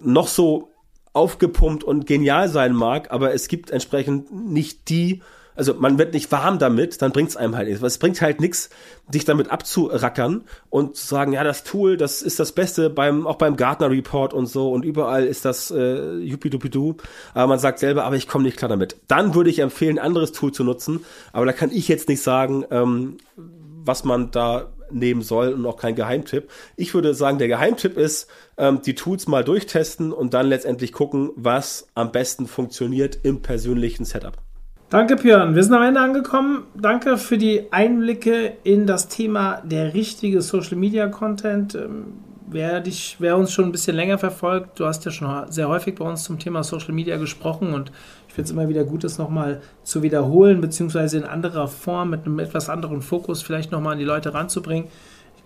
noch so aufgepumpt und genial sein mag, aber es gibt entsprechend nicht die also man wird nicht warm damit, dann bringt es einem halt nichts. Es bringt halt nichts, dich damit abzurackern und zu sagen, ja, das Tool, das ist das Beste beim, auch beim Gartner Report und so und überall ist das äh, yupidupidu. Aber man sagt selber, aber ich komme nicht klar damit. Dann würde ich empfehlen, ein anderes Tool zu nutzen. Aber da kann ich jetzt nicht sagen, ähm, was man da nehmen soll und auch kein Geheimtipp. Ich würde sagen, der Geheimtipp ist, ähm, die Tools mal durchtesten und dann letztendlich gucken, was am besten funktioniert im persönlichen Setup. Danke, Björn. Wir sind am Ende angekommen. Danke für die Einblicke in das Thema der richtige Social Media Content. Ähm, wer, dich, wer uns schon ein bisschen länger verfolgt, du hast ja schon sehr häufig bei uns zum Thema Social Media gesprochen und ich finde es immer wieder gut, das nochmal zu wiederholen, beziehungsweise in anderer Form, mit einem etwas anderen Fokus vielleicht nochmal an die Leute ranzubringen.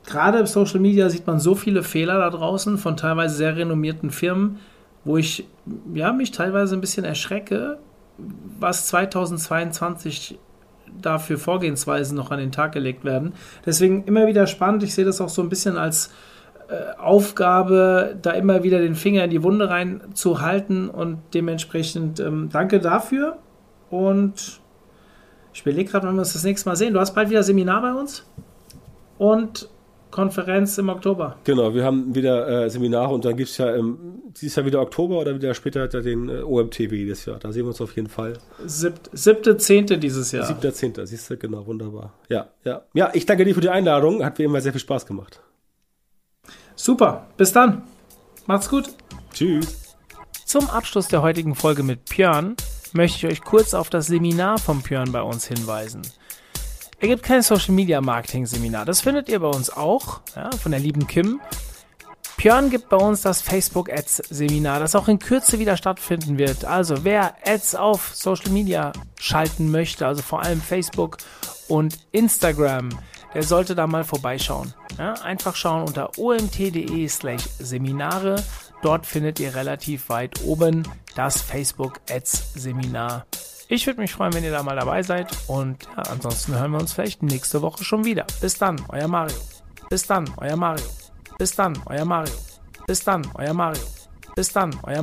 Gerade im Social Media sieht man so viele Fehler da draußen von teilweise sehr renommierten Firmen, wo ich ja, mich teilweise ein bisschen erschrecke, was 2022 dafür Vorgehensweisen noch an den Tag gelegt werden. Deswegen immer wieder spannend. Ich sehe das auch so ein bisschen als äh, Aufgabe, da immer wieder den Finger in die Wunde reinzuhalten und dementsprechend ähm, danke dafür. Und ich überlege gerade, wann wir uns das nächste Mal sehen. Du hast bald wieder Seminar bei uns. Und Konferenz im Oktober. Genau, wir haben wieder äh, Seminare und dann gibt es ja im, dieses Jahr wieder Oktober oder wieder später den äh, OMTW dieses Jahr. Da sehen wir uns auf jeden Fall. Siebt, siebte, zehnte dieses Jahr. Siebter, zehnter, siehst du, genau, wunderbar. Ja, ja. Ja, ich danke dir für die Einladung. Hat wie immer sehr viel Spaß gemacht. Super, bis dann. Macht's gut. Tschüss. Zum Abschluss der heutigen Folge mit Björn möchte ich euch kurz auf das Seminar von Björn bei uns hinweisen. Er gibt kein Social Media Marketing Seminar. Das findet ihr bei uns auch, ja, von der lieben Kim. Björn gibt bei uns das Facebook Ads Seminar, das auch in Kürze wieder stattfinden wird. Also wer Ads auf Social Media schalten möchte, also vor allem Facebook und Instagram, der sollte da mal vorbeischauen. Ja, einfach schauen unter omt.de slash Seminare. Dort findet ihr relativ weit oben das Facebook Ads Seminar. Ich würde mich freuen, wenn ihr da mal dabei seid. Und ja, ansonsten hören wir uns vielleicht nächste Woche schon wieder. Bis dann, euer Mario. Bis dann, euer Mario. Bis dann, euer Mario. Bis dann, euer Mario. Bis dann, euer Mario.